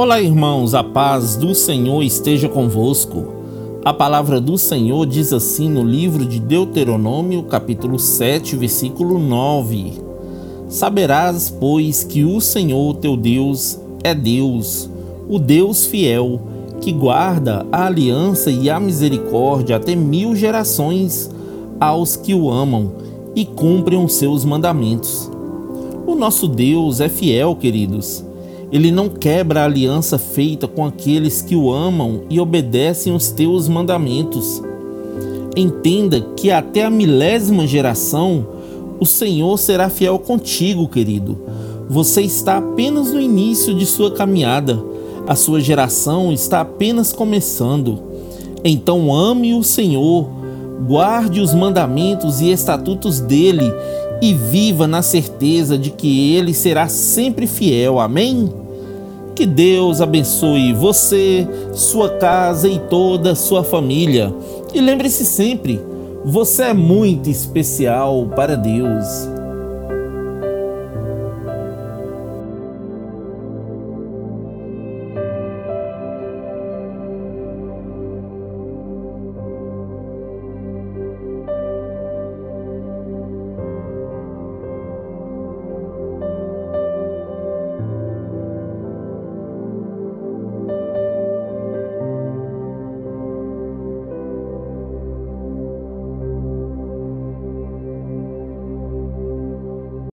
Olá, irmãos, a paz do Senhor esteja convosco. A palavra do Senhor diz assim no livro de Deuteronômio, capítulo 7, versículo 9: Saberás, pois, que o Senhor teu Deus é Deus, o Deus fiel, que guarda a aliança e a misericórdia até mil gerações aos que o amam e cumprem os seus mandamentos. O nosso Deus é fiel, queridos ele não quebra a aliança feita com aqueles que o amam e obedecem os teus mandamentos. Entenda que até a milésima geração o Senhor será fiel contigo, querido. Você está apenas no início de sua caminhada. A sua geração está apenas começando. Então ame o Senhor, guarde os mandamentos e estatutos dele e viva na certeza de que Ele será sempre fiel. Amém? Que Deus abençoe você, sua casa e toda a sua família. E lembre-se sempre: você é muito especial para Deus.